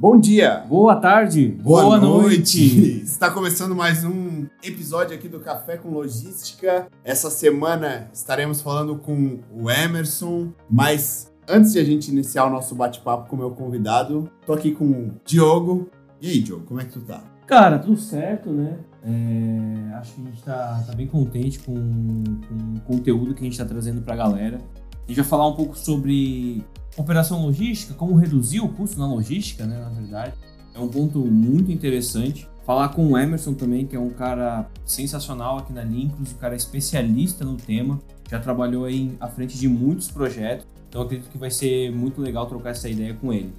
Bom dia. Boa tarde. Boa, Boa noite. noite. Está começando mais um episódio aqui do Café com Logística. Essa semana estaremos falando com o Emerson, mas antes de a gente iniciar o nosso bate-papo com o meu convidado, tô aqui com o Diogo. E aí, Diogo, como é que tu tá? Cara, tudo certo, né? É, acho que a gente tá, tá bem contente com, com, o conteúdo que a gente tá trazendo pra galera. A gente vai falar um pouco sobre operação logística, como reduzir o custo na logística, né, na verdade. É um ponto muito interessante. Falar com o Emerson também, que é um cara sensacional aqui na Lincros, um cara especialista no tema, já trabalhou aí à frente de muitos projetos, então acredito que vai ser muito legal trocar essa ideia com ele.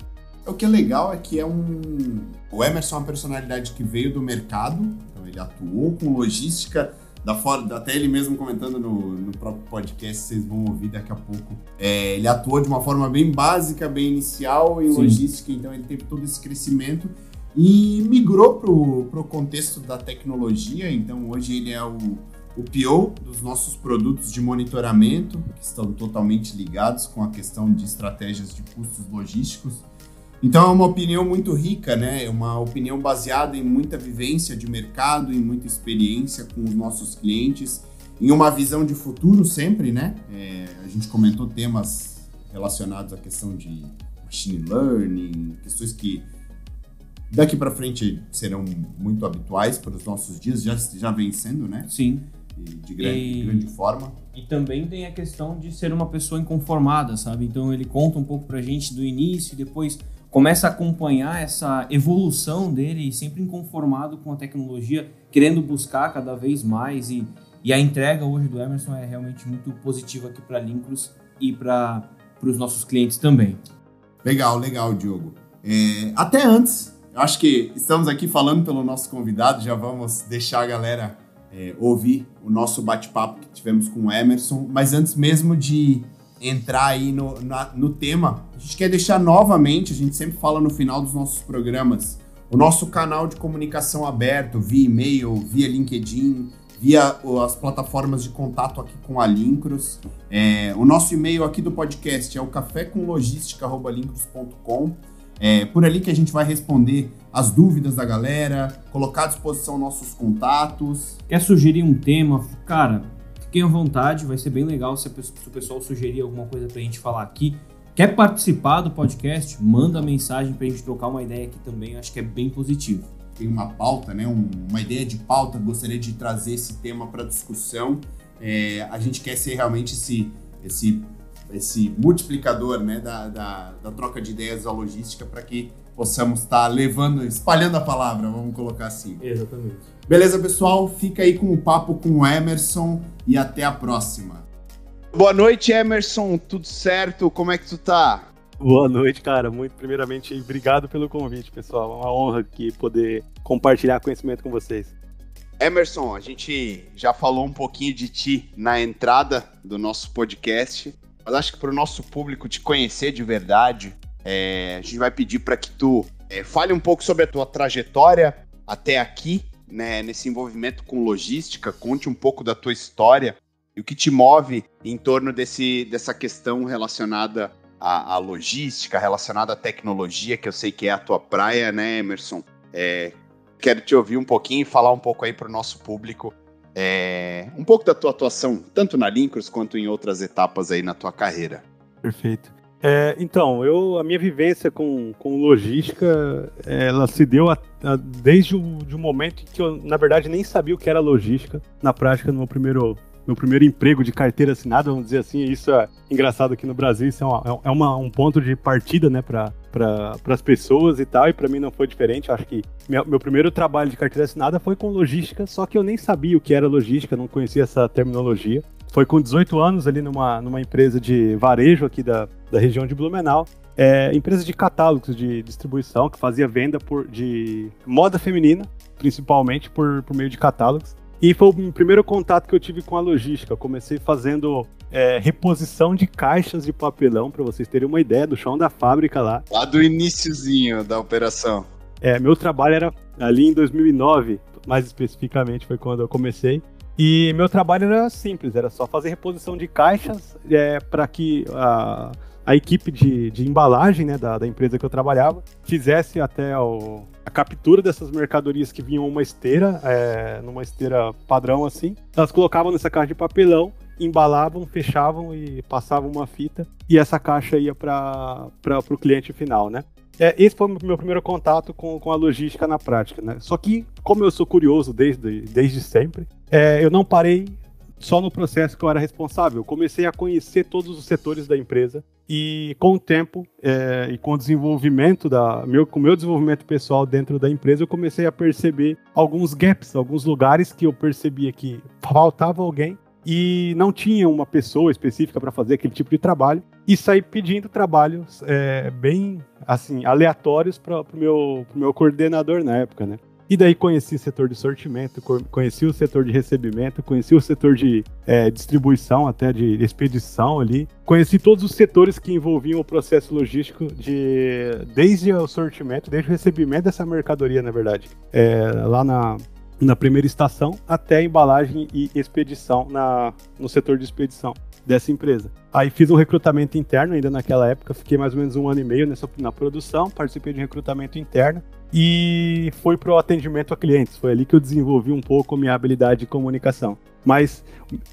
O que é legal é que é um. O Emerson é uma personalidade que veio do mercado, então ele atuou com logística da fora, até ele mesmo comentando no, no próprio podcast, vocês vão ouvir daqui a pouco. É, ele atuou de uma forma bem básica, bem inicial em Sim. logística, então ele teve todo esse crescimento e migrou para o contexto da tecnologia. Então hoje ele é o, o PO dos nossos produtos de monitoramento, que estão totalmente ligados com a questão de estratégias de custos logísticos. Então é uma opinião muito rica, né? É uma opinião baseada em muita vivência de mercado, em muita experiência com os nossos clientes, em uma visão de futuro sempre, né? É, a gente comentou temas relacionados à questão de machine learning, questões que daqui para frente serão muito habituais para os nossos dias, já, já vem sendo, né? Sim. de grande, e, grande forma. E também tem a questão de ser uma pessoa inconformada, sabe? Então ele conta um pouco para a gente do início e depois começa a acompanhar essa evolução dele, sempre inconformado com a tecnologia, querendo buscar cada vez mais e, e a entrega hoje do Emerson é realmente muito positiva aqui para a Lincros e para os nossos clientes também. Legal, legal, Diogo. É, até antes, acho que estamos aqui falando pelo nosso convidado, já vamos deixar a galera é, ouvir o nosso bate-papo que tivemos com o Emerson, mas antes mesmo de entrar aí no, na, no tema, a gente quer deixar novamente, a gente sempre fala no final dos nossos programas, o nosso canal de comunicação aberto, via e-mail, via LinkedIn, via as plataformas de contato aqui com a Lincros. É, o nosso e-mail aqui do podcast é o cafécomlogística.lincros.com. É por ali que a gente vai responder as dúvidas da galera, colocar à disposição nossos contatos. Quer sugerir um tema? Cara, Fiquem à vontade, vai ser bem legal se, o pessoal sugerir alguma coisa para a gente falar aqui. Quer participar do podcast? Manda mensagem para a gente trocar uma ideia aqui também, acho que é bem positivo. Tem uma pauta, né? Um, uma ideia de pauta, gostaria de trazer esse tema para discussão. É, a gente quer ser realmente esse, esse, esse multiplicador né? da, da, da troca de ideias da logística para que possamos estar tá levando, espalhando a palavra, vamos colocar assim. Exatamente. Beleza, pessoal? Fica aí com o papo com o Emerson e até a próxima. Boa noite, Emerson. Tudo certo? Como é que tu tá? Boa noite, cara. Muito primeiramente, obrigado pelo convite, pessoal. É uma honra aqui poder compartilhar conhecimento com vocês. Emerson, a gente já falou um pouquinho de ti na entrada do nosso podcast, mas acho que para o nosso público te conhecer de verdade, é, a gente vai pedir para que tu é, fale um pouco sobre a tua trajetória até aqui, né, nesse envolvimento com logística, conte um pouco da tua história e o que te move em torno desse, dessa questão relacionada à, à logística, relacionada à tecnologia, que eu sei que é a tua praia, né, Emerson? É, quero te ouvir um pouquinho e falar um pouco aí para o nosso público é, um pouco da tua atuação, tanto na Lincros quanto em outras etapas aí na tua carreira. Perfeito. É, então, eu, a minha vivência com, com logística, ela se deu a, a, desde o de um momento que eu, na verdade, nem sabia o que era logística. Na prática, no meu primeiro, meu primeiro emprego de carteira assinada, vamos dizer assim, isso é engraçado aqui no Brasil, isso é, uma, é uma, um ponto de partida, né, para pra, as pessoas e tal, e para mim não foi diferente. Eu acho que meu, meu primeiro trabalho de carteira assinada foi com logística, só que eu nem sabia o que era logística, não conhecia essa terminologia. Foi com 18 anos ali numa, numa empresa de varejo aqui da, da região de Blumenau. É, empresa de catálogos de distribuição que fazia venda por, de moda feminina, principalmente por, por meio de catálogos. E foi o primeiro contato que eu tive com a logística. Eu comecei fazendo é, reposição de caixas de papelão, para vocês terem uma ideia do chão da fábrica lá. Lá do iníciozinho da operação. É, meu trabalho era ali em 2009, mais especificamente foi quando eu comecei. E meu trabalho era simples, era só fazer reposição de caixas é, para que a, a equipe de, de embalagem né, da, da empresa que eu trabalhava fizesse até o, a captura dessas mercadorias que vinham uma esteira, é, numa esteira padrão assim. Elas colocavam nessa caixa de papelão, embalavam, fechavam e passavam uma fita e essa caixa ia para o cliente final, né? É, esse foi o meu primeiro contato com, com a logística na prática, né? Só que, como eu sou curioso desde, desde sempre, é, eu não parei só no processo que eu era responsável. comecei a conhecer todos os setores da empresa e com o tempo é, e com o desenvolvimento da meu, com o meu desenvolvimento pessoal dentro da empresa, eu comecei a perceber alguns gaps, alguns lugares que eu percebia que faltava alguém e não tinha uma pessoa específica para fazer aquele tipo de trabalho e saí pedindo trabalhos é, bem assim aleatórios para o meu, meu coordenador na época, né? E daí conheci o setor de sortimento, conheci o setor de recebimento, conheci o setor de é, distribuição, até de expedição ali. Conheci todos os setores que envolviam o processo logístico, de, desde o sortimento, desde o recebimento dessa mercadoria, na verdade. É, lá na, na primeira estação até a embalagem e expedição na, no setor de expedição dessa empresa. Aí fiz um recrutamento interno ainda naquela época, fiquei mais ou menos um ano e meio nessa, na produção, participei de recrutamento interno e fui para o atendimento a clientes. Foi ali que eu desenvolvi um pouco minha habilidade de comunicação. Mas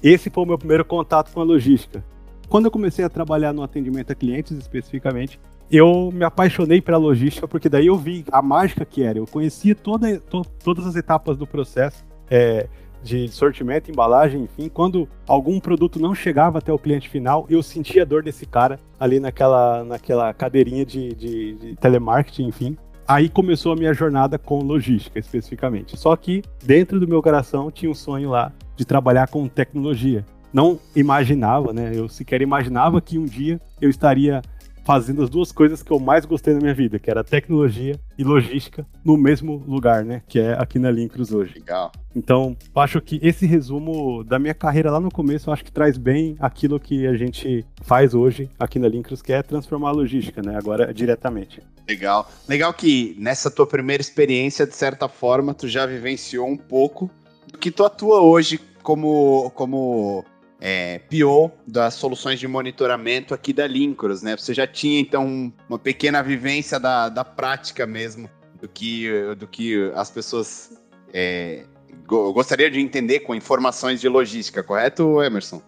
esse foi o meu primeiro contato com a logística. Quando eu comecei a trabalhar no atendimento a clientes especificamente, eu me apaixonei pela logística porque daí eu vi a mágica que era. Eu conhecia toda, to, todas as etapas do processo. É, de sortimento, embalagem, enfim, quando algum produto não chegava até o cliente final, eu sentia a dor desse cara ali naquela, naquela cadeirinha de, de, de telemarketing, enfim. Aí começou a minha jornada com logística, especificamente. Só que dentro do meu coração tinha um sonho lá de trabalhar com tecnologia. Não imaginava, né? Eu sequer imaginava que um dia eu estaria fazendo as duas coisas que eu mais gostei na minha vida, que era tecnologia e logística no mesmo lugar, né? Que é aqui na Lincruz hoje. Legal. Então, acho que esse resumo da minha carreira lá no começo, eu acho que traz bem aquilo que a gente faz hoje aqui na Lincruz, que é transformar a logística, né? Agora diretamente. Legal. Legal que nessa tua primeira experiência, de certa forma, tu já vivenciou um pouco do que tu atua hoje como, como é, PO das soluções de monitoramento aqui da Lincros, né? Você já tinha, então, uma pequena vivência da, da prática mesmo do que, do que as pessoas é, go gostariam de entender com informações de logística, correto, Emerson?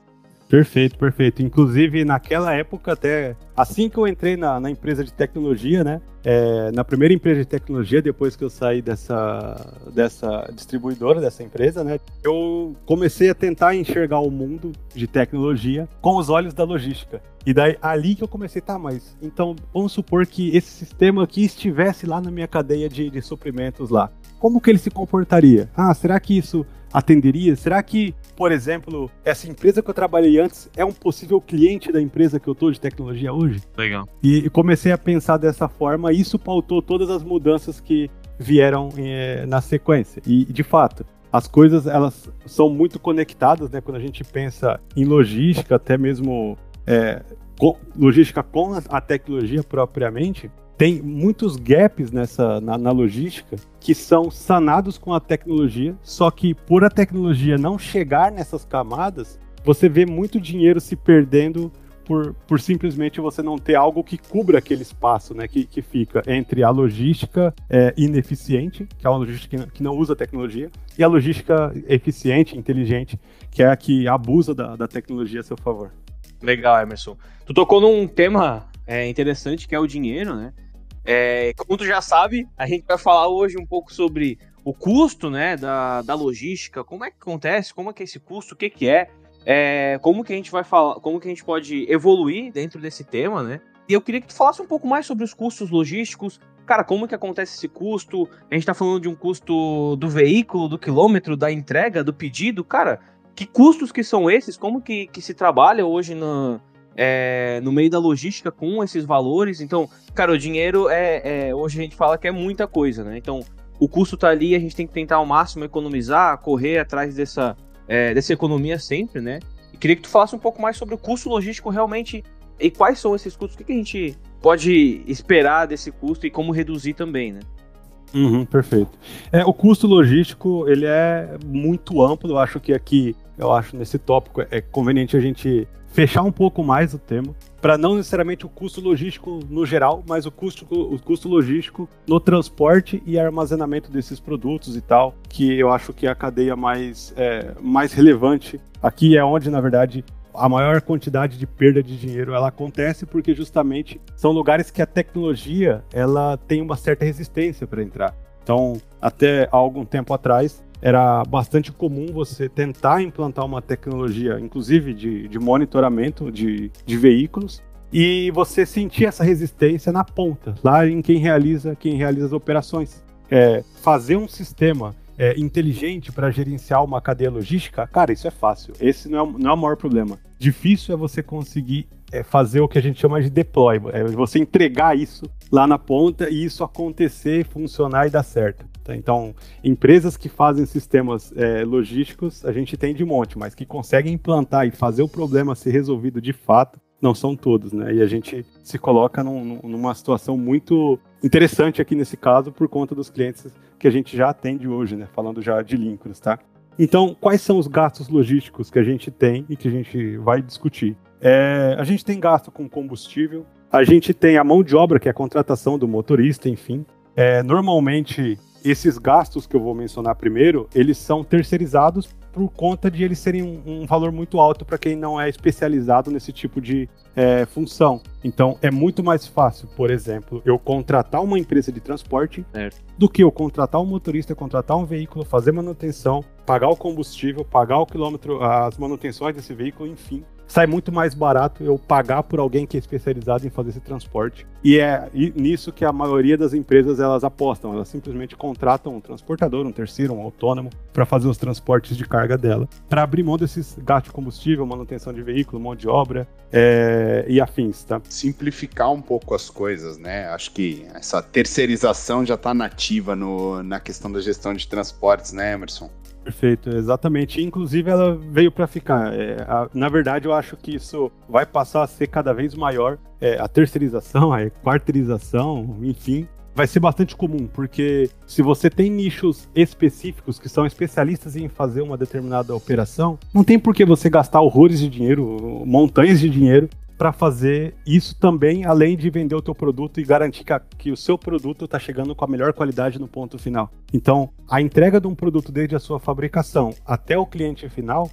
Perfeito, perfeito. Inclusive, naquela época, até assim que eu entrei na, na empresa de tecnologia, né? É, na primeira empresa de tecnologia, depois que eu saí dessa, dessa distribuidora, dessa empresa, né? Eu comecei a tentar enxergar o mundo de tecnologia com os olhos da logística. E daí, ali que eu comecei, tá, mas então vamos supor que esse sistema aqui estivesse lá na minha cadeia de, de suprimentos lá. Como que ele se comportaria? Ah, será que isso atenderia? Será que, por exemplo, essa empresa que eu trabalhei antes é um possível cliente da empresa que eu tô de tecnologia? Legal. E comecei a pensar dessa forma, isso pautou todas as mudanças que vieram é, na sequência. E, de fato, as coisas elas são muito conectadas, né? Quando a gente pensa em logística, até mesmo é, com, logística com a tecnologia propriamente, tem muitos gaps nessa na, na, logística que são sanados com a tecnologia, só que por a tecnologia não chegar nessas camadas, você vê muito dinheiro se perdendo por, por simplesmente você não ter algo que cubra aquele espaço, né, que, que fica entre a logística é, ineficiente, que é uma logística que, não usa tecnologia, e a logística eficiente, inteligente, que é a que abusa da, da tecnologia a seu favor. Legal, Emerson. Tu tocou num tema é, interessante que é o dinheiro, né? É, como tu já sabe, a gente vai falar hoje um pouco sobre o custo né, da, da logística, como é que acontece, como é que é esse custo, o que, que é, é, como que a gente vai falar, como que a gente pode evoluir dentro desse tema, né? E eu queria que tu falasse um pouco mais sobre os custos logísticos, cara, como que acontece esse custo? A gente tá falando de um custo do veículo, do quilômetro, da entrega, do pedido, cara, que custos que são esses? Como que, que se trabalha hoje na, é, no meio da logística com esses valores. Então, cara, o dinheiro é, é, Hoje a gente fala que é muita coisa, né? Então, o custo tá ali, a gente tem que tentar ao máximo economizar, correr atrás dessa, é, dessa economia sempre, né? E queria que tu falasse um pouco mais sobre o custo logístico realmente e quais são esses custos, o que, que a gente pode esperar desse custo e como reduzir também, né? Uhum, perfeito. É, o custo logístico ele é muito amplo. Eu acho que aqui, eu acho nesse tópico é conveniente a gente fechar um pouco mais o tema. Para não necessariamente o custo logístico no geral, mas o custo, o custo logístico no transporte e armazenamento desses produtos e tal, que eu acho que é a cadeia mais, é, mais relevante. Aqui é onde, na verdade, a maior quantidade de perda de dinheiro ela acontece porque justamente são lugares que a tecnologia ela tem uma certa resistência para entrar. Então, até há algum tempo atrás, era bastante comum você tentar implantar uma tecnologia, inclusive de, de monitoramento de, de veículos, e você sentir essa resistência na ponta, lá em quem realiza, quem realiza as operações. É, fazer um sistema é, inteligente para gerenciar uma cadeia logística, cara, isso é fácil. Esse não é, não é o maior problema. Difícil é você conseguir é, fazer o que a gente chama de deploy, é você entregar isso lá na ponta e isso acontecer, funcionar e dar certo. Tá? Então, empresas que fazem sistemas é, logísticos, a gente tem de monte, mas que conseguem implantar e fazer o problema ser resolvido de fato, não são todos, né? E a gente se coloca num, numa situação muito interessante aqui nesse caso por conta dos clientes que a gente já atende hoje, né? Falando já de Lincoln, tá? Então, quais são os gastos logísticos que a gente tem e que a gente vai discutir? É, a gente tem gasto com combustível, a gente tem a mão de obra, que é a contratação do motorista, enfim. É, normalmente, esses gastos que eu vou mencionar primeiro, eles são terceirizados por conta de eles serem um, um valor muito alto para quem não é especializado nesse tipo de é, função. Então, é muito mais fácil, por exemplo, eu contratar uma empresa de transporte certo. do que eu contratar um motorista, contratar um veículo, fazer manutenção, pagar o combustível, pagar o quilômetro, as manutenções desse veículo, enfim sai muito mais barato eu pagar por alguém que é especializado em fazer esse transporte. E é nisso que a maioria das empresas elas apostam. Elas simplesmente contratam um transportador, um terceiro, um autônomo para fazer os transportes de carga dela, para abrir mão desses gastos de combustível, manutenção de veículo, mão de obra é, e afins, tá? Simplificar um pouco as coisas, né? Acho que essa terceirização já está nativa no, na questão da gestão de transportes, né, Emerson? Perfeito, exatamente. Inclusive, ela veio para ficar. É, a, na verdade, eu acho que isso vai passar a ser cada vez maior. É, a terceirização, a quarteirização, enfim, vai ser bastante comum, porque se você tem nichos específicos que são especialistas em fazer uma determinada operação, não tem por que você gastar horrores de dinheiro, montanhas de dinheiro para fazer isso também, além de vender o teu produto e garantir que, a, que o seu produto está chegando com a melhor qualidade no ponto final. Então, a entrega de um produto desde a sua fabricação até o cliente final,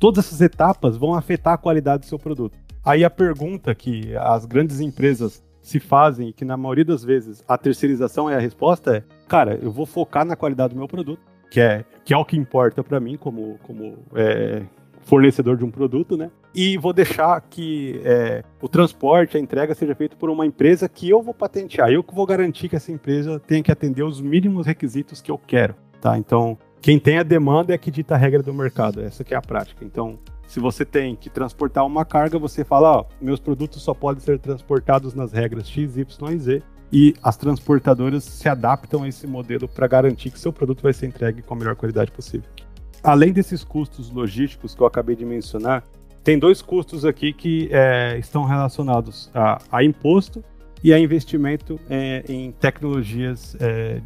todas essas etapas vão afetar a qualidade do seu produto. Aí a pergunta que as grandes empresas se fazem e que na maioria das vezes a terceirização é a resposta é, cara, eu vou focar na qualidade do meu produto, que é, que é o que importa para mim como, como é, fornecedor de um produto, né? E vou deixar que é, o transporte, a entrega seja feito por uma empresa que eu vou patentear. Eu que vou garantir que essa empresa tenha que atender os mínimos requisitos que eu quero, tá? Então, quem tem a demanda é que dita a regra do mercado. Essa que é a prática. Então, se você tem que transportar uma carga, você fala, ó, meus produtos só podem ser transportados nas regras X, Y e Z. E as transportadoras se adaptam a esse modelo para garantir que seu produto vai ser entregue com a melhor qualidade possível. Além desses custos logísticos que eu acabei de mencionar, tem dois custos aqui que é, estão relacionados a, a, imposto e a investimento é, em tecnologias é,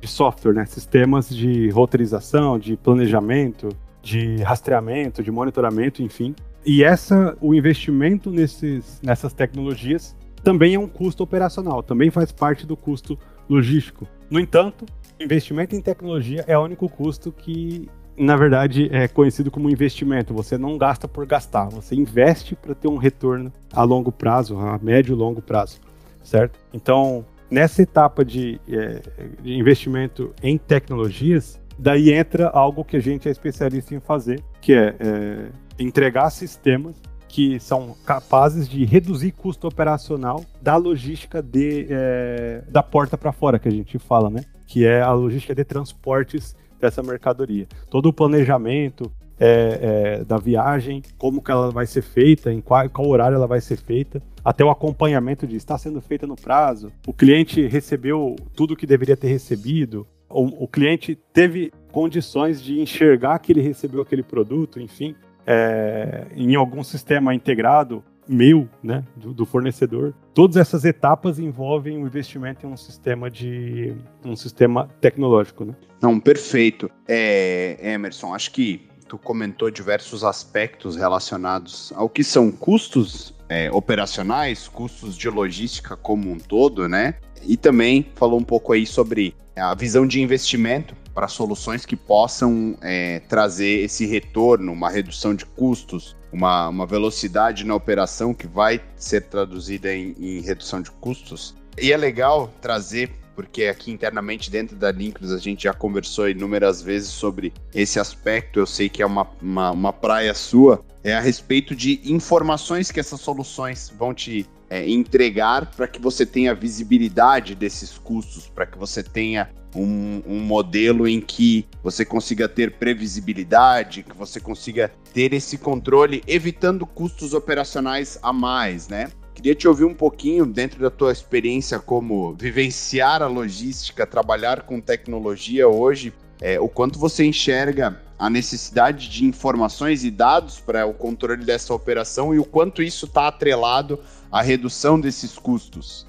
de software, né? sistemas de roteirização, de planejamento, de rastreamento, de monitoramento, enfim. E essa, o investimento nesses, nessas tecnologias também é um custo operacional, também faz parte do custo logístico. No entanto, investimento em tecnologia é o único custo que na verdade, é conhecido como investimento. Você não gasta por gastar, você investe para ter um retorno a longo prazo, a médio e longo prazo, certo? Então, nessa etapa de, é, de investimento em tecnologias, daí entra algo que a gente é especialista em fazer, que é, é entregar sistemas que são capazes de reduzir custo operacional da logística de, é, da porta para fora, que a gente fala, né? Que é a logística de transportes dessa mercadoria. Todo o planejamento é, é, da viagem, como que ela vai ser feita, em qual, qual horário ela vai ser feita, até o acompanhamento de está sendo feita no prazo, o cliente recebeu tudo o que deveria ter recebido, o, o, cliente teve condições de enxergar que ele recebeu aquele produto, enfim, é, em algum sistema integrado, meu, né, do, do, fornecedor. Todas essas etapas envolvem um investimento em um sistema de um sistema tecnológico, né? Não, perfeito. É, Emerson, acho que tu comentou diversos aspectos relacionados ao que são custos é, operacionais, custos de logística como um todo, né? E também falou um pouco aí sobre a visão de investimento para soluções que possam é, trazer esse retorno, uma redução de custos, uma, uma velocidade na operação que vai ser traduzida em, em redução de custos. E é legal trazer porque aqui internamente dentro da Linkers a gente já conversou inúmeras vezes sobre esse aspecto, eu sei que é uma, uma, uma praia sua, é a respeito de informações que essas soluções vão te é, entregar para que você tenha visibilidade desses custos, para que você tenha um, um, modelo em que você consiga ter previsibilidade, que você consiga ter esse controle, evitando custos operacionais a mais, né? Queria te ouvir um pouquinho dentro da tua experiência como vivenciar a logística, trabalhar com tecnologia hoje, é, o quanto você enxerga a necessidade de informações e dados para o controle dessa operação e o quanto isso está atrelado à redução desses custos.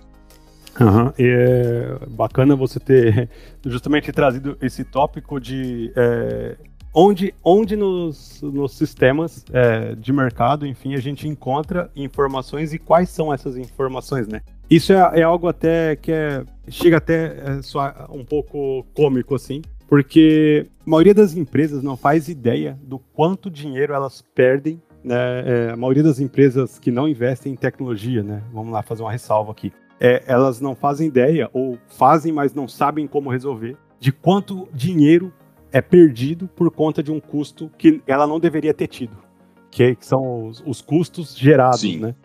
Uhum. é bacana você ter justamente trazido esse tópico de é, onde, onde nos, nos sistemas é, de mercado, enfim, a gente encontra informações e quais são essas informações, né? Isso é, é algo até que é, chega até é, um pouco cômico, assim, porque a maioria das empresas não faz ideia do quanto dinheiro elas perdem né, é, a maioria das empresas que não investem em tecnologia, né, vamos lá fazer uma ressalva aqui, é, elas não fazem ideia ou fazem, mas não sabem como resolver de quanto dinheiro é perdido por conta de um custo que ela não deveria ter tido, que são os, os custos gerados, Sim. né?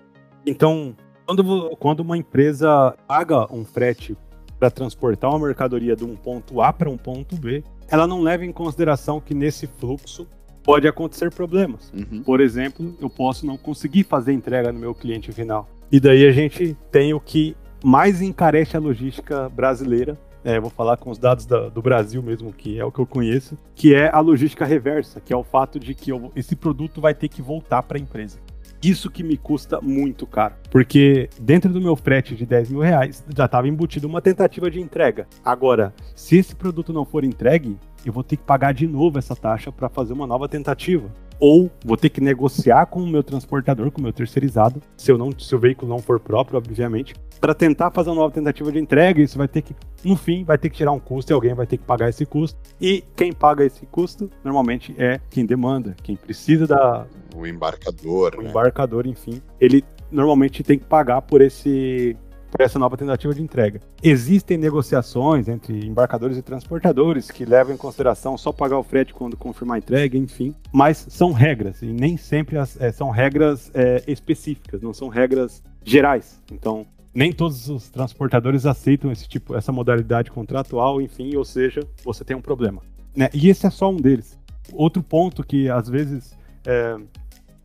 Então, quando, quando uma empresa paga um frete para transportar uma mercadoria de um ponto A para um ponto B, ela não leva em consideração que nesse fluxo pode acontecer problemas. Uhum. Por exemplo, eu posso não conseguir fazer entrega no meu cliente final. E daí a gente tem o que mais encarece a logística brasileira, é, vou falar com os dados da, do Brasil mesmo, que é o que eu conheço, que é a logística reversa, que é o fato de que eu, esse produto vai ter que voltar para a empresa. Isso que me custa muito caro. Porque dentro do meu frete de 10 mil reais já estava embutido uma tentativa de entrega. Agora, se esse produto não for entregue, eu vou ter que pagar de novo essa taxa para fazer uma nova tentativa ou vou ter que negociar com o meu transportador, com o meu terceirizado, se, eu não, se o veículo não for próprio, obviamente, para tentar fazer uma nova tentativa de entrega. Isso vai ter que, no fim, vai ter que tirar um custo e alguém vai ter que pagar esse custo. E quem paga esse custo normalmente é quem demanda, quem precisa da. O embarcador. O né? embarcador, enfim. Ele normalmente tem que pagar por esse para essa nova tentativa de entrega. Existem negociações entre embarcadores e transportadores que levam em consideração só pagar o frete quando confirmar a entrega, enfim, mas são regras e nem sempre as, é, são regras é, específicas, não são regras gerais. Então, nem todos os transportadores aceitam esse tipo, essa modalidade contratual, enfim, ou seja, você tem um problema. Né? E esse é só um deles. Outro ponto que às vezes é,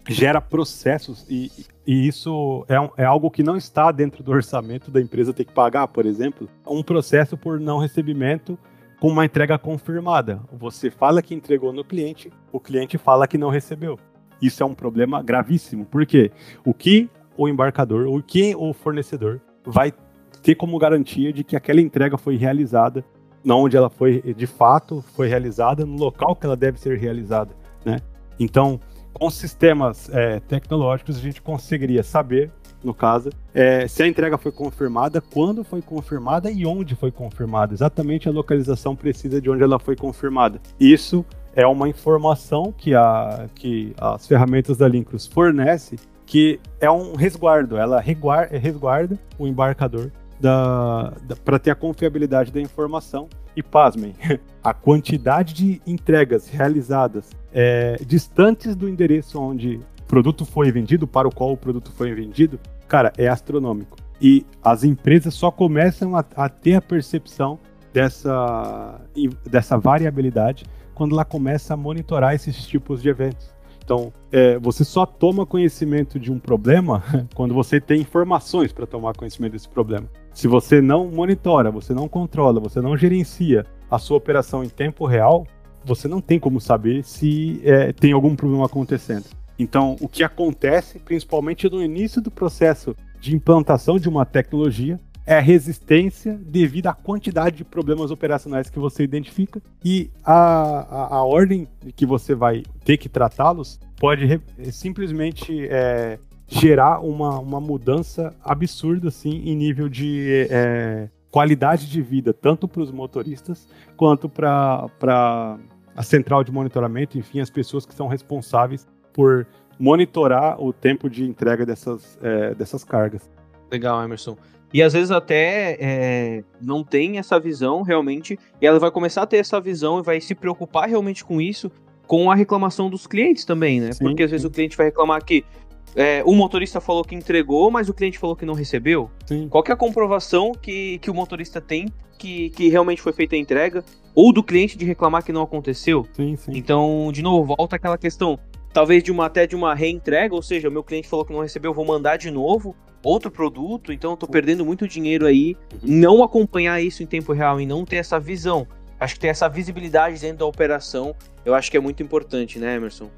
gera processos e, e isso é, é, algo que não está dentro do orçamento da empresa ter que pagar, por exemplo, um processo por não recebimento com uma entrega confirmada. Você fala que entregou no cliente, o cliente fala que não recebeu. Isso é um problema gravíssimo, porque o que o embarcador, o que o fornecedor vai ter como garantia de que aquela entrega foi realizada, onde ela foi de fato foi realizada, no local que ela deve ser realizada, né? Então, com sistemas é, tecnológicos, a gente conseguiria saber, no caso, é, se a entrega foi confirmada, quando foi confirmada e onde foi confirmada. Exatamente a localização precisa de onde ela foi confirmada. Isso é uma informação que, a, que as ferramentas da Lincruz fornecem, que é um resguardo. Ela resguarda, resguarda o embarcador para ter a confiabilidade da informação. E pasmem, a quantidade de entregas realizadas é, distantes do endereço onde o produto foi vendido, para o qual o produto foi vendido, cara, é astronômico. E as empresas só começam a, a ter a percepção dessa, dessa variabilidade quando ela começa a monitorar esses tipos de eventos. Então, é, você só toma conhecimento de um problema quando você tem informações para tomar conhecimento desse problema. Se você não monitora, você não controla, você não gerencia a sua operação em tempo real, você não tem como saber se é, tem algum problema acontecendo. Então, o que acontece, principalmente no início do processo de implantação de uma tecnologia, é a resistência devido à quantidade de problemas operacionais que você identifica e a, a, a ordem que você vai ter que tratá-los pode simplesmente é, gerar uma, uma mudança absurda assim, em nível de é, qualidade de vida, tanto para os motoristas quanto para a central de monitoramento, enfim, as pessoas que são responsáveis por monitorar o tempo de entrega dessas, é, dessas cargas. Legal, Emerson. E às vezes até é, não tem essa visão realmente, e ela vai começar a ter essa visão e vai se preocupar realmente com isso, com a reclamação dos clientes também, né? Sim, Porque às vezes o cliente vai reclamar que é, o motorista falou que entregou, mas o cliente falou que não recebeu. Sim. Qual é a comprovação que, que o motorista tem que, que realmente foi feita a entrega? Ou do cliente de reclamar que não aconteceu? Sim, sim. Então, de novo, volta aquela questão. Talvez de uma até de uma reentrega, ou seja, o meu cliente falou que não recebeu, eu vou mandar de novo outro produto, então eu tô perdendo muito dinheiro aí. Uhum. Não acompanhar isso em tempo real e não ter essa visão. Acho que ter essa visibilidade dentro da operação, eu acho que é muito importante, né, Emerson?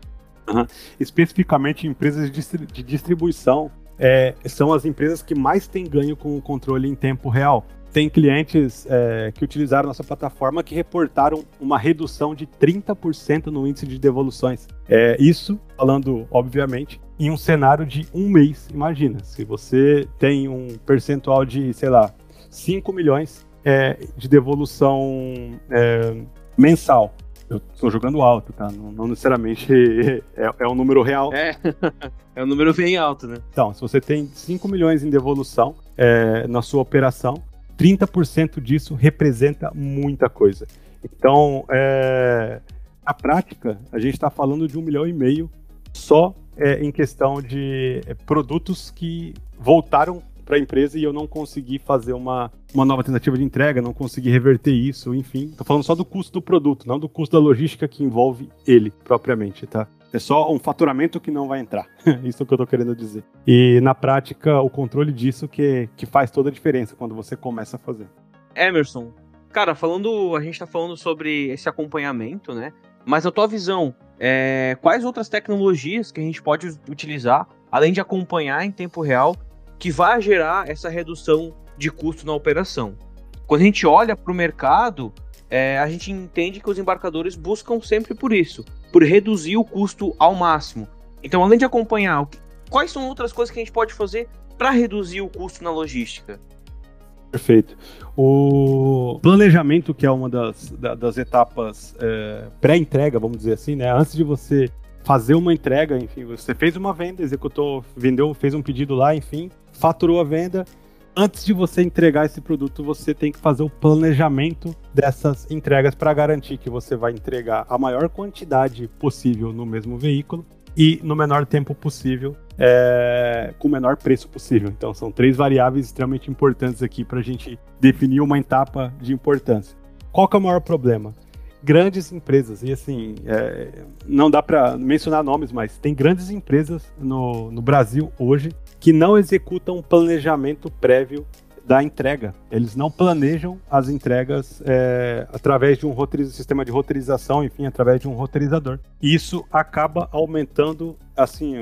Uhum. Especificamente empresas de distribuição é, são as empresas que mais têm ganho com o controle em tempo real. Tem clientes é, que utilizaram nossa plataforma que reportaram uma redução de 30% no índice de devoluções. É, isso, falando, obviamente, em um cenário de um mês. Imagina, se você tem um percentual de, sei lá, 5 milhões é, de devolução é, mensal. Eu estou jogando alto, tá? Não, não necessariamente é, é, um número real. É, é um número bem alto, né? Então, se você tem 5 milhões em devolução é, na sua operação, 30% disso representa muita coisa. Então, é, na prática, a gente está falando de um milhão e meio só é, em questão de é, produtos que voltaram para a empresa e eu não consegui fazer uma, uma nova tentativa de entrega, não consegui reverter isso, enfim. Estou falando só do custo do produto, não do custo da logística que envolve ele propriamente, tá? É só um faturamento que não vai entrar. isso é o que eu estou querendo dizer. E na prática, o controle disso que, que faz toda a diferença quando você começa a fazer. Emerson, cara, falando, a gente está falando sobre esse acompanhamento, né? Mas a tua visão, é, quais outras tecnologias que a gente pode utilizar, além de acompanhar em tempo real, que vai gerar essa redução de custo na operação. Quando a gente olha para o mercado, é, a gente entende que os embarcadores buscam sempre por isso, por reduzir o custo ao máximo. Então, além de acompanhar, quais são outras coisas que a gente pode fazer para reduzir o custo na logística? Perfeito. O planejamento, que é uma das, das etapas é, pré-entrega, vamos dizer assim, né? Antes de você fazer uma entrega, enfim, você fez uma venda, executou, vendeu, fez um pedido lá, enfim, faturou a venda. Antes de você entregar esse produto, você tem que fazer o planejamento dessas entregas para garantir que você vai entregar a maior quantidade possível no mesmo veículo e no menor tempo possível, é, com o menor preço possível. Então, são três variáveis extremamente importantes aqui para a gente definir uma etapa de importância. Qual que é o maior problema? Grandes empresas, e assim, é, não dá para mencionar nomes, mas tem grandes empresas no, no Brasil hoje que não executam um planejamento prévio da entrega. Eles não planejam as entregas é, através de um sistema de roteirização, enfim, através de um roteirizador. Isso acaba aumentando, assim,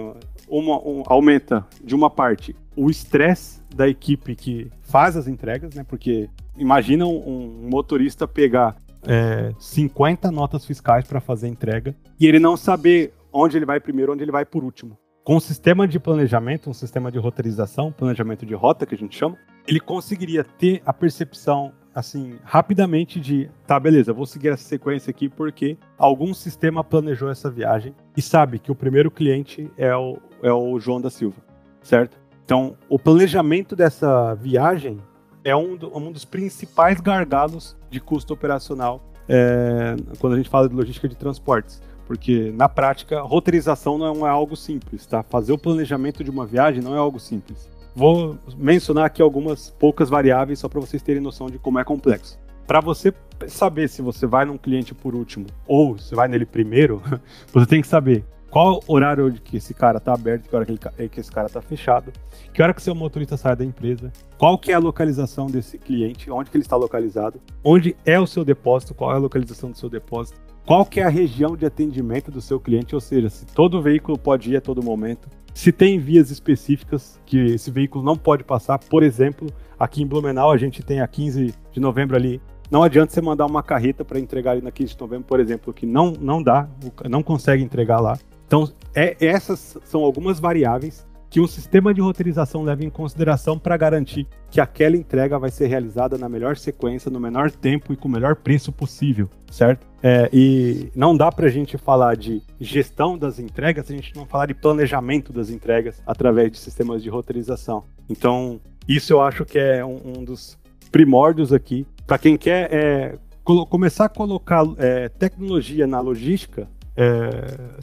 uma, um, aumenta de uma parte o estresse da equipe que faz as entregas, né? Porque imagina um, um motorista pegar é, 50 notas fiscais para fazer entrega e ele não saber onde ele vai primeiro, onde ele vai por último. Com um sistema de planejamento, um sistema de roteirização, planejamento de rota que a gente chama, ele conseguiria ter a percepção assim, rapidamente de, tá, beleza, vou seguir essa sequência aqui porque algum sistema planejou essa viagem e sabe que o primeiro cliente é o, é o João da Silva, certo? Então, o planejamento dessa viagem é um, do, um dos principais gargalos de custo operacional é, quando a gente fala de logística de transportes. Porque, na prática, roteirização não é algo simples, tá? Fazer o planejamento de uma viagem não é algo simples. Vou mencionar aqui algumas poucas variáveis só para vocês terem noção de como é complexo. Para você saber se você vai num cliente por último ou se vai nele primeiro, você tem que saber qual horário que esse cara está aberto, que hora que, ele, que esse cara está fechado, que hora que seu motorista sai da empresa, qual que é a localização desse cliente, onde que ele está localizado, onde é o seu depósito, qual é a localização do seu depósito, qual que é a região de atendimento do seu cliente, ou seja, se todo veículo pode ir a todo momento, se tem vias específicas que esse veículo não pode passar, por exemplo, aqui em Blumenau a gente tem a 15 de novembro ali, não adianta você mandar uma carreta para entregar ali na 15 de novembro, por exemplo, que não, não dá, não consegue entregar lá. Então, é, essas são algumas variáveis que um sistema de roteirização leve em consideração para garantir que aquela entrega vai ser realizada na melhor sequência, no menor tempo e com o melhor preço possível, certo? É, e não dá para a gente falar de gestão das entregas se a gente não falar de planejamento das entregas através de sistemas de roteirização. Então, isso eu acho que é um, um dos primórdios aqui. Para quem quer é, começar a colocar é, tecnologia na logística, é,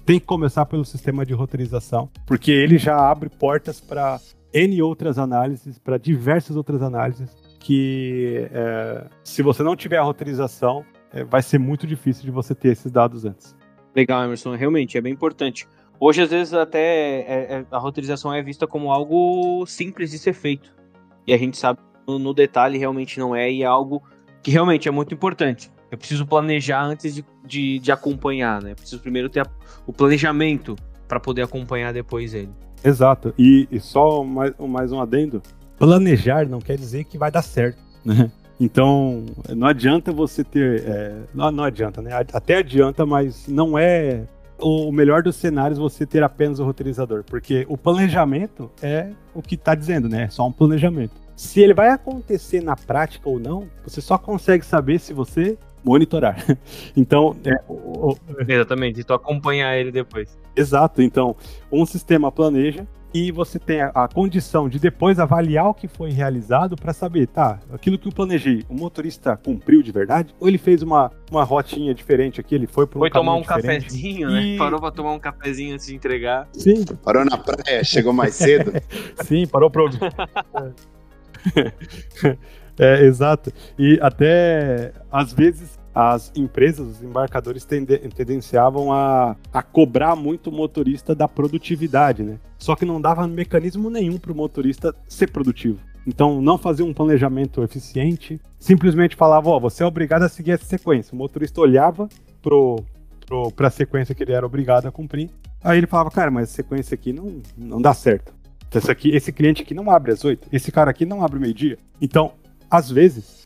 tem que começar pelo sistema de roteirização, porque ele já abre portas para N outras análises, para diversas outras análises, que é, se você não tiver a roteirização, vai ser muito difícil de você ter esses dados antes. Legal, Emerson, realmente é bem importante. Hoje, às vezes, até é, é, a roteirização é vista como algo simples de ser feito. E a gente sabe no, no detalhe realmente não é, e é algo que realmente é muito importante. Eu preciso planejar antes de, de, de acompanhar, né? Eu preciso primeiro ter a, o planejamento para poder acompanhar depois ele. Exato. E, e, só mais, mais um adendo: planejar não quer dizer que vai dar certo, né? Então, não adianta você ter. É, não, não adianta, né? Até adianta, mas não é o melhor dos cenários você ter apenas o roteirizador, porque o planejamento é o que está dizendo, né? É só um planejamento. Se ele vai acontecer na prática ou não, você só consegue saber se você monitorar. Então, é, o, o, exatamente, e tu acompanhar ele depois. Exato. Então, um sistema planeja e você tem a, a condição de depois avaliar o que foi realizado para saber, tá, aquilo que eu planejei, o motorista cumpriu de verdade ou ele fez uma, uma rotinha diferente aqui, ele foi para um Foi tomar um diferente. cafezinho, né? e... né? Parou para tomar um cafezinho antes de entregar. Sim. Parou na praia, chegou mais cedo. Sim, parou para é, exato. E até, às vezes, as empresas, os embarcadores tende, tendenciavam a, a cobrar muito o motorista da produtividade, né? Só que não dava mecanismo nenhum para o motorista ser produtivo. Então, não fazia um planejamento eficiente, simplesmente falava, ó, oh, você é obrigado a seguir essa sequência. O motorista olhava para a sequência que ele era obrigado a cumprir. Aí ele falava, cara, mas a sequência aqui não, não dá certo. Esse, aqui, esse cliente aqui não abre às 8, esse cara aqui não abre meio-dia. Então, às vezes,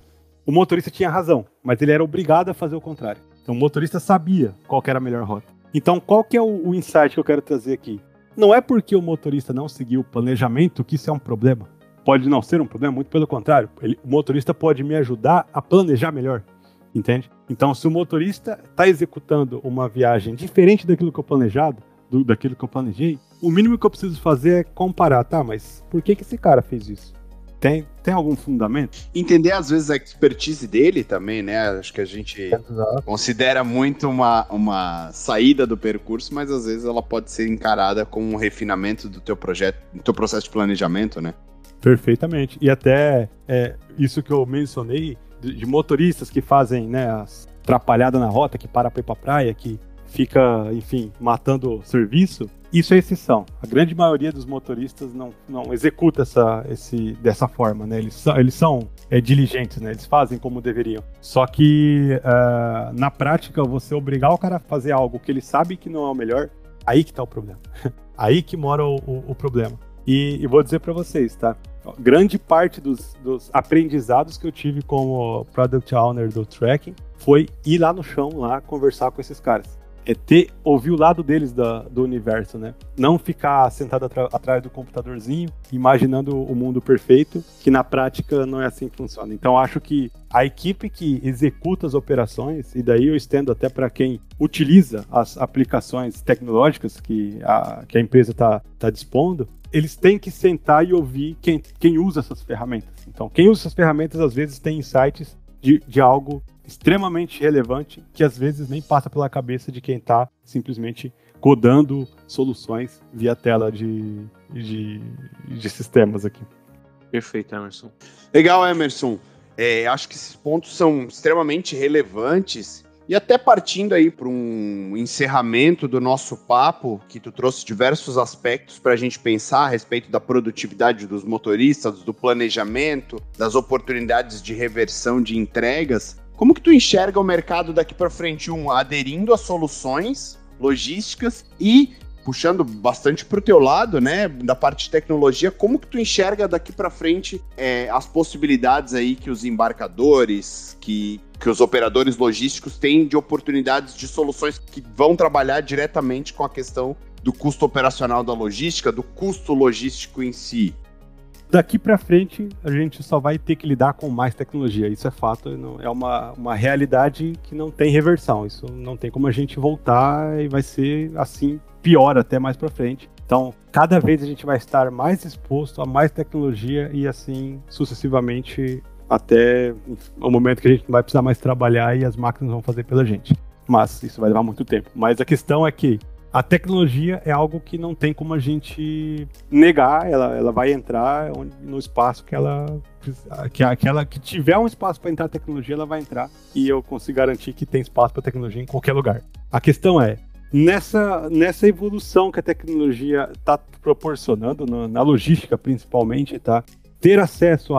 o motorista tinha razão, mas ele era obrigado a fazer o contrário. Então, o motorista sabia qual era a melhor rota. Então, qual que é o, o insight que eu quero trazer aqui? Não é porque o motorista não seguiu o planejamento que isso é um problema. Pode não ser um problema, muito pelo contrário. Ele, o motorista pode me ajudar a planejar melhor. Entende? Então, se o motorista está executando uma viagem diferente daquilo que eu planejado, do, daquilo que eu planejei, o mínimo que eu preciso fazer é comparar, tá? Mas por que, que esse cara fez isso? Tem, tem algum fundamento? Entender, às vezes, a expertise dele também, né? Acho que a gente Exato. considera muito uma, uma saída do percurso, mas às vezes ela pode ser encarada como um refinamento do teu projeto, do teu processo de planejamento, né? Perfeitamente. E até é, isso que eu mencionei, de, de motoristas que fazem né, as atrapalhadas na rota, que para pra ir pra praia, que fica, enfim, matando serviço, isso é exceção. A grande maioria dos motoristas não, não executa essa, esse, dessa forma, né? Eles são, eles são é, diligentes, né? Eles fazem como deveriam. Só que uh, na prática, você obrigar o cara a fazer algo que ele sabe que não é o melhor, aí que tá o problema. aí que mora o, o, o problema. E, e, vou dizer para vocês, tá? Grande parte dos, dos, aprendizados que eu tive como Product Owner do Tracking foi ir lá no chão, lá, conversar com esses caras é ter, ouvir o lado deles da, do universo, né? Não ficar sentado atrás do computadorzinho, imaginando o mundo perfeito, que na prática não é assim que funciona. Então acho que a equipe que executa as operações, e daí eu estendo até para quem utiliza as aplicações tecnológicas que a, que a empresa está tá dispondo, eles têm que sentar e ouvir quem, quem usa essas ferramentas. Então, quem usa essas ferramentas às vezes tem insights de, de algo extremamente relevante que às vezes nem passa pela cabeça de quem está simplesmente codando soluções via tela de, de, de, sistemas aqui. Perfeito, Emerson. Legal, Emerson. É, acho que esses pontos são extremamente relevantes e até partindo aí para um encerramento do nosso papo, que tu trouxe diversos aspectos para a gente pensar a respeito da produtividade dos motoristas, do planejamento, das oportunidades de reversão de entregas. Como que tu enxerga o mercado daqui para frente, um, aderindo a soluções logísticas e puxando bastante para o teu lado, né, da parte de tecnologia, como que tu enxerga daqui para frente é, as possibilidades aí que os embarcadores, que, que os operadores logísticos têm de oportunidades de soluções que vão trabalhar diretamente com a questão do custo operacional da logística, do custo logístico em si? Daqui para frente, a gente só vai ter que lidar com mais tecnologia. Isso é fato, é uma, uma realidade que não tem reversão. Isso não tem como a gente voltar e vai ser assim, pior até mais para frente. Então, cada vez a gente vai estar mais exposto a mais tecnologia e assim sucessivamente até o momento que a gente não vai precisar mais trabalhar e as máquinas vão fazer pela gente. Mas isso vai levar muito tempo. Mas a questão é que a tecnologia é algo que não tem como a gente negar, ela, ela vai entrar no espaço que ela que aquela que tiver um espaço para entrar a tecnologia, ela vai entrar e eu consigo garantir que tem espaço para tecnologia em qualquer lugar. A questão é nessa nessa evolução que a tecnologia está proporcionando na, na, logística principalmente, tá? Ter acesso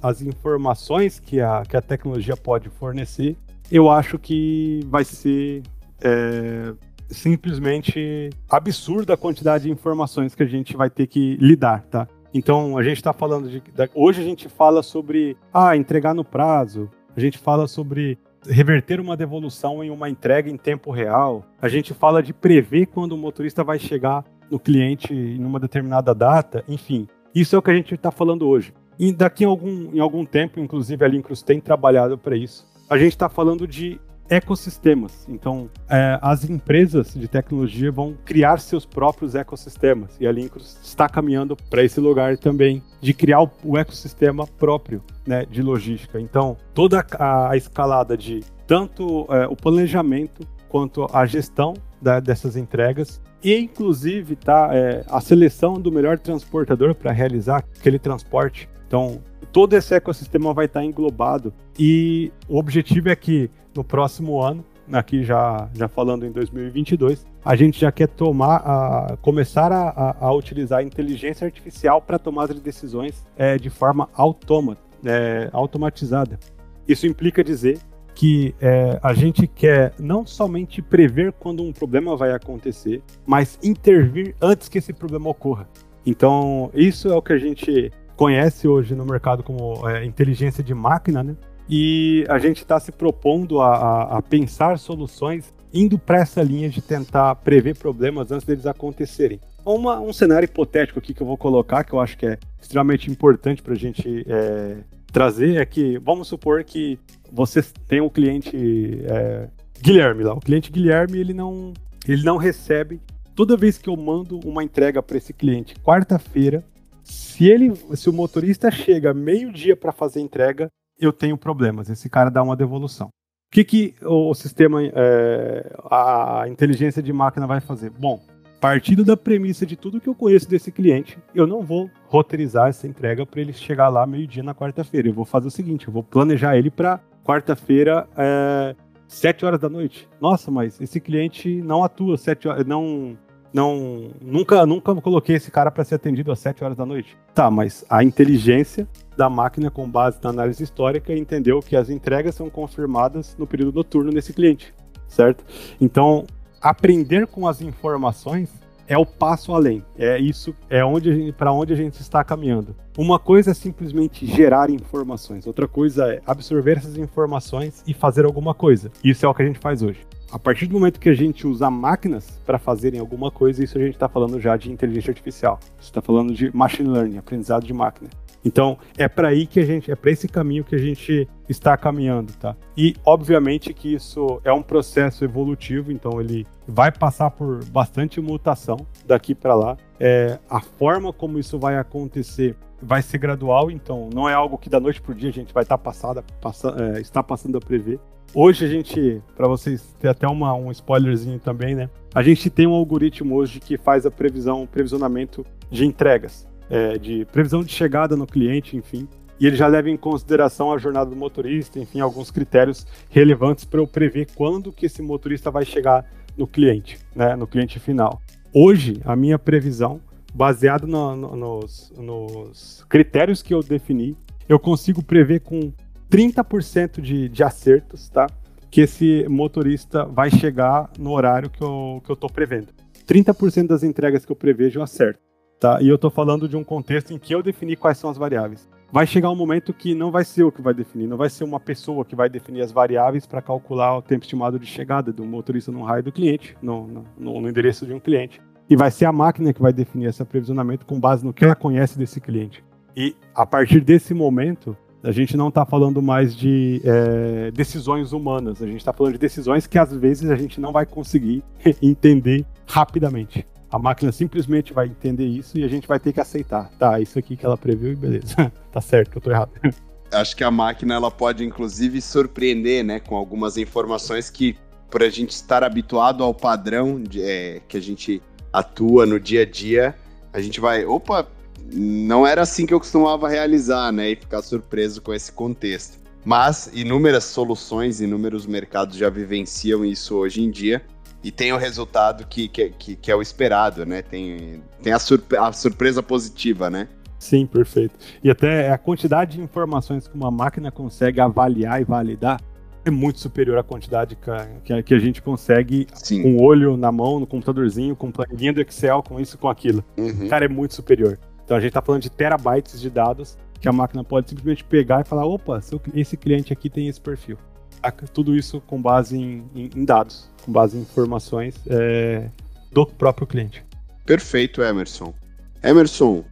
às informações que a, que a tecnologia pode fornecer, eu acho que vai ser é, simplesmente absurda a quantidade de informações que a gente vai ter que lidar, tá? Então, a gente está falando de. Hoje a gente fala sobre ah, entregar no prazo, a gente fala sobre reverter uma devolução em uma entrega em tempo real, a gente fala de prever quando o motorista vai chegar no cliente em uma determinada data, enfim. Isso é o que a gente está falando hoje. E daqui a algum, em algum tempo, inclusive a Lincruz tem trabalhado para isso, a gente está falando de ecossistemas. Então, é, as empresas de tecnologia vão criar seus próprios ecossistemas. E a Lincros está caminhando para esse lugar também, de criar o, ecossistema próprio né, de logística. Então, toda a, escalada de tanto é, o planejamento quanto a gestão da, dessas entregas e inclusive tá é, a seleção do melhor transportador para realizar aquele transporte. Então todo esse ecossistema vai estar englobado e o objetivo é que no próximo ano, aqui já, já falando em 2022, a gente já quer tomar, a, começar a, a, utilizar a inteligência artificial para tomar decisões é, de forma autômata, é, automatizada. Isso implica dizer que é, a gente quer não somente prever quando um problema vai acontecer, mas intervir antes que esse problema ocorra. Então, isso é o que a gente conhece hoje no mercado como é, inteligência de máquina, né? E a gente está se propondo a, a, a pensar soluções indo para essa linha de tentar prever problemas antes deles acontecerem. Uma, um cenário hipotético aqui que eu vou colocar, que eu acho que é extremamente importante para a gente é, trazer, é que vamos supor que você tem um cliente é, Guilherme lá. O cliente Guilherme ele não, ele não recebe toda vez que eu mando uma entrega para esse cliente quarta-feira. Se ele, se o motorista chega meio dia para fazer entrega, eu tenho problemas. Esse cara dá uma devolução. O que, que o sistema, é, a inteligência de máquina vai fazer? Bom, partindo da premissa de tudo que eu conheço desse cliente, eu não vou roteirizar essa entrega para ele chegar lá meio-dia na quarta-feira. Eu vou fazer o seguinte: eu vou planejar ele para quarta-feira, é, 7 horas da noite. Nossa, mas esse cliente não atua 7 horas, não não nunca nunca coloquei esse cara para ser atendido às 7 horas da noite. Tá, mas a inteligência da máquina com base na análise histórica entendeu que as entregas são confirmadas no período noturno nesse cliente, certo? Então, aprender com as informações é o passo além. É isso, é onde para onde a gente está caminhando. Uma coisa é simplesmente gerar informações, outra coisa é absorver essas informações e fazer alguma coisa. Isso é o que a gente faz hoje. A partir do momento que a gente usa máquinas para fazerem alguma coisa, isso a gente está falando já de inteligência artificial. está falando de machine learning, aprendizado de máquina. Então, é para aí que a gente, é para esse caminho que a gente está caminhando, tá? E obviamente que isso é um processo evolutivo, então ele vai passar por bastante mutação daqui para lá. É, a forma como isso vai acontecer vai ser gradual, então não é algo que da noite para dia a gente vai estar tá passada, passa, é, está passando a prever. Hoje a gente, para vocês ter até uma, um spoilerzinho também, né? A gente tem um algoritmo hoje que faz a previsão, previsionamento de entregas é, de previsão de chegada no cliente, enfim. E ele já leva em consideração a jornada do motorista, enfim, alguns critérios relevantes para eu prever quando que esse motorista vai chegar no cliente, né, no cliente final. Hoje, a minha previsão, baseado no, no, nos, nos critérios que eu defini, eu consigo prever com 30% de, de acertos, tá? Que esse motorista vai chegar no horário que eu, que eu prevendo. 30% das entregas que eu prevejo eu acerto. Tá? E eu estou falando de um contexto em que eu defini quais são as variáveis. Vai chegar um momento que não vai ser o que vai definir, não vai ser uma pessoa que vai definir as variáveis para calcular o tempo estimado de chegada do motorista no raio do cliente, no, no, no endereço de um cliente. e vai ser a máquina que vai definir esse aprevisionamento com base no que ela conhece desse cliente. E a partir desse momento, a gente não está falando mais de é, decisões humanas, a gente está falando de decisões que às vezes a gente não vai conseguir entender rapidamente. A máquina simplesmente vai entender isso e a gente vai ter que aceitar. Tá, isso aqui que ela previu e beleza. tá certo, eu tô errado. Acho que a máquina ela pode inclusive surpreender, né, com algumas informações que por a gente estar habituado ao padrão de, é, que a gente atua no dia a dia, a gente vai, opa, não era assim que eu costumava realizar, né? E ficar surpreso com esse contexto. Mas inúmeras soluções, inúmeros mercados já vivenciam isso hoje em dia e tem o resultado que, que, que é o esperado, né? Tem, tem a, surpre a surpresa positiva, né? Sim, perfeito. E até a quantidade de informações que uma máquina consegue avaliar e validar é muito superior à quantidade que a, que a gente consegue Sim. com o olho na mão, no computadorzinho, com planilha do Excel, com isso, com aquilo. Uhum. Cara, é muito superior. Então a gente está falando de terabytes de dados que a máquina pode simplesmente pegar e falar: opa, esse cliente aqui tem esse perfil. Tudo isso com base em, em, em dados, com base em informações é, do próprio cliente. Perfeito, Emerson. Emerson,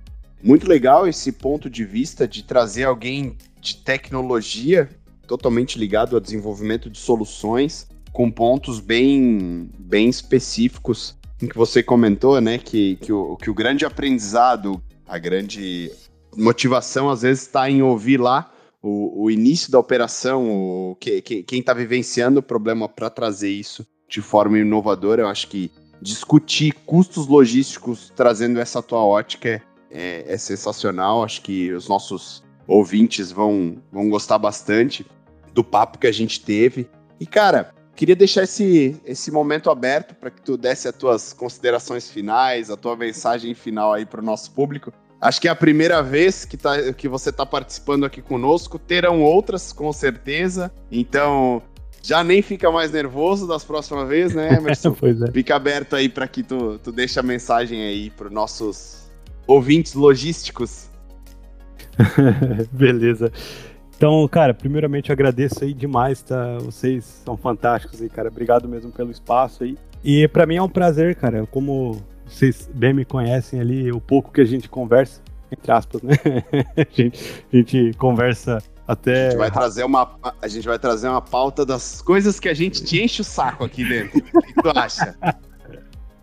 muito legal esse ponto de vista de trazer alguém de tecnologia totalmente ligado ao desenvolvimento de soluções com pontos bem, bem específicos em que você comentou, né, que, que, o, que o grande aprendizado a grande motivação às vezes está em ouvir lá o, o, início da operação, o, que, que, quem está vivenciando o problema para trazer isso de forma inovadora. Eu acho que discutir custos logísticos trazendo essa tua ótica é, é, é sensacional. Acho que os nossos ouvintes vão, vão gostar bastante do papo que a gente teve. E, cara, queria deixar esse, esse momento aberto para que tu desse as tuas considerações finais, a tua mensagem final aí para o nosso público. Acho que é a primeira vez que, tá, que você está participando aqui conosco. Terão outras, com certeza. Então, já nem fica mais nervoso das próximas vezes, né, Emerson? pois é. Fica aberto aí para que tu, tu deixe a mensagem aí para os nossos ouvintes logísticos. Beleza. Então, cara, primeiramente eu agradeço aí demais, tá? Vocês são fantásticos aí, cara. Obrigado mesmo pelo espaço aí. E para mim é um prazer, cara. Como vocês bem me conhecem ali, o pouco que a gente conversa, entre aspas, né? a, gente, a gente conversa até. A gente, vai trazer uma, a gente vai trazer uma pauta das coisas que a gente te enche o saco aqui dentro. O que tu acha?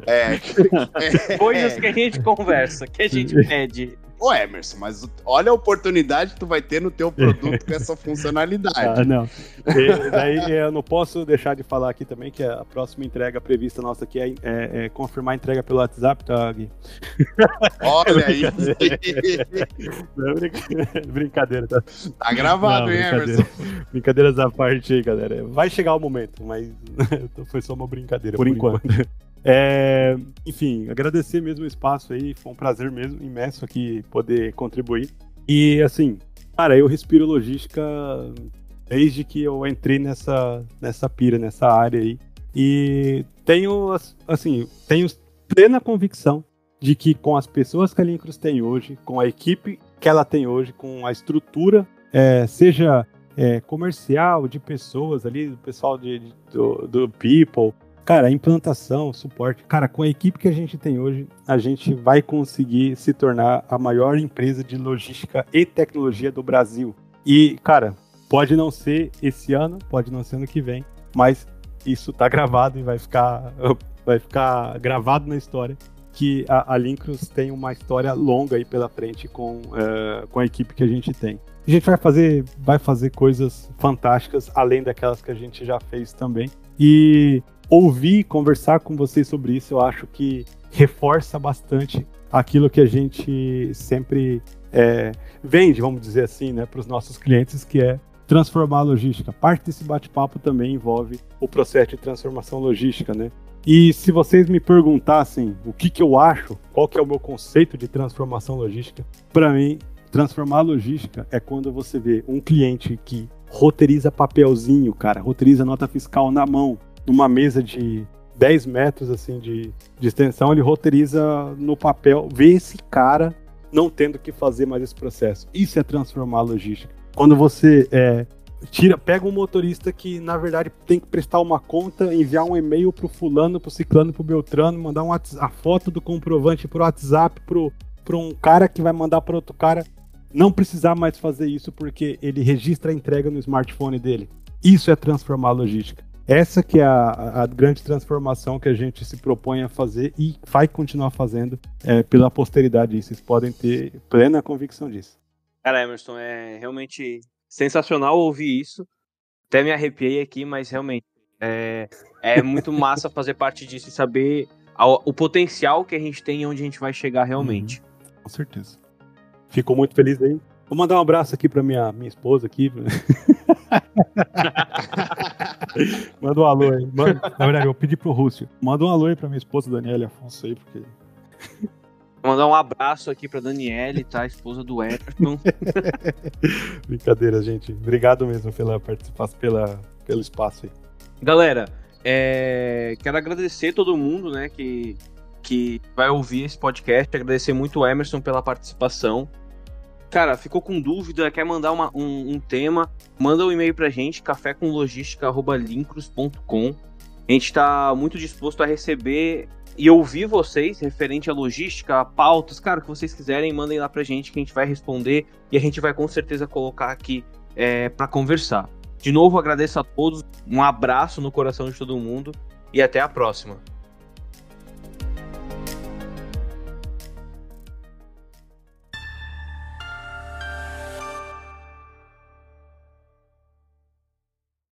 É, é, Coisas que a gente conversa, que a gente pede. Ô Emerson, mas olha a oportunidade que tu vai ter no teu produto com essa funcionalidade. Ah, não. E, daí eu não posso deixar de falar aqui também que a próxima entrega prevista nossa aqui é, é, é confirmar a entrega pelo WhatsApp, tá, Gui? Olha aí. Não, brincadeira, tá? Tá gravado, não, hein, Emerson? Brincadeiras à parte aí, galera. Vai chegar o momento, mas foi só uma brincadeira por, por enquanto. enquanto. É, enfim, agradecer mesmo o espaço aí, foi um prazer mesmo, imenso aqui poder contribuir. E assim, cara, eu respiro logística desde que eu entrei nessa, nessa pira, nessa área aí. E tenho, assim, tenho plena convicção de que com as pessoas que a Lincruz tem hoje, com a equipe que ela tem hoje, com a estrutura, é, seja é, comercial, de pessoas ali, do pessoal de do, do People, Cara, implantação, suporte, cara, com a equipe que a gente tem hoje, a gente vai conseguir se tornar a maior empresa de logística e tecnologia do Brasil. E, cara, pode não ser esse ano, pode não ser ano que vem, mas isso tá gravado e vai ficar, vai ficar gravado na história que a, a Lincros tem uma história longa aí pela frente com, uh, com a equipe que a gente tem. A gente vai fazer, vai fazer coisas fantásticas, além daquelas que a gente já fez também. E ouvir, conversar com vocês sobre isso, eu acho que reforça bastante aquilo que a gente sempre é, vende, vamos dizer assim, né, para os nossos clientes, que é transformar a logística. Parte desse bate-papo também envolve o processo de transformação logística, né? E se vocês me perguntassem o que, que eu acho, qual que é o meu conceito de transformação logística, para mim, transformar a logística é quando você vê um cliente que roteiriza papelzinho, cara, roteiriza nota fiscal na mão, numa mesa de 10 metros assim de, de extensão, ele roteiriza no papel, vê esse cara não tendo que fazer mais esse processo. Isso é transformar a logística. Quando você é, tira, pega um motorista que, na verdade, tem que prestar uma conta, enviar um e-mail pro fulano, pro ciclano, pro beltrano, mandar um, a foto do comprovante pro WhatsApp, pro, pro um cara que vai mandar para outro cara. Não precisar mais fazer isso porque ele registra a entrega no smartphone dele. Isso é transformar a logística. Essa que é a, a, grande transformação que a gente se propõe a fazer e vai continuar fazendo é, pela posteridade. Vocês podem ter plena convicção disso. Cara, Emerson, é realmente sensacional ouvir isso. Até me arrepiei aqui, mas realmente é, é muito massa fazer parte disso e saber o potencial que a gente tem e onde a gente vai chegar realmente. Uhum, com certeza. Fico muito feliz aí. Vou mandar um abraço aqui para minha, minha esposa aqui. Manda um alô aí. Manda, na verdade, eu pedi pro Rússio. Manda um alô aí pra minha esposa Daniela Afonso aí, porque. Vou mandar um abraço aqui pra Daniele, tá? Esposa do Everton. Brincadeira, gente. Obrigado mesmo pela participação, pela, pelo espaço aí. Galera, é... quero agradecer todo mundo, né, que, que vai ouvir esse podcast. Agradecer muito o Emerson pela participação. Cara, ficou com dúvida, quer mandar uma, um, um, tema, manda um e-mail pra gente, cafécomlogística.lincros.com. A gente está muito disposto a receber e ouvir vocês referente à logística, a pautas, cara, que vocês quiserem, mandem lá pra gente que a gente vai responder e a gente vai com certeza colocar aqui é, para conversar. De novo, agradeço a todos, um abraço no coração de todo mundo e até a próxima.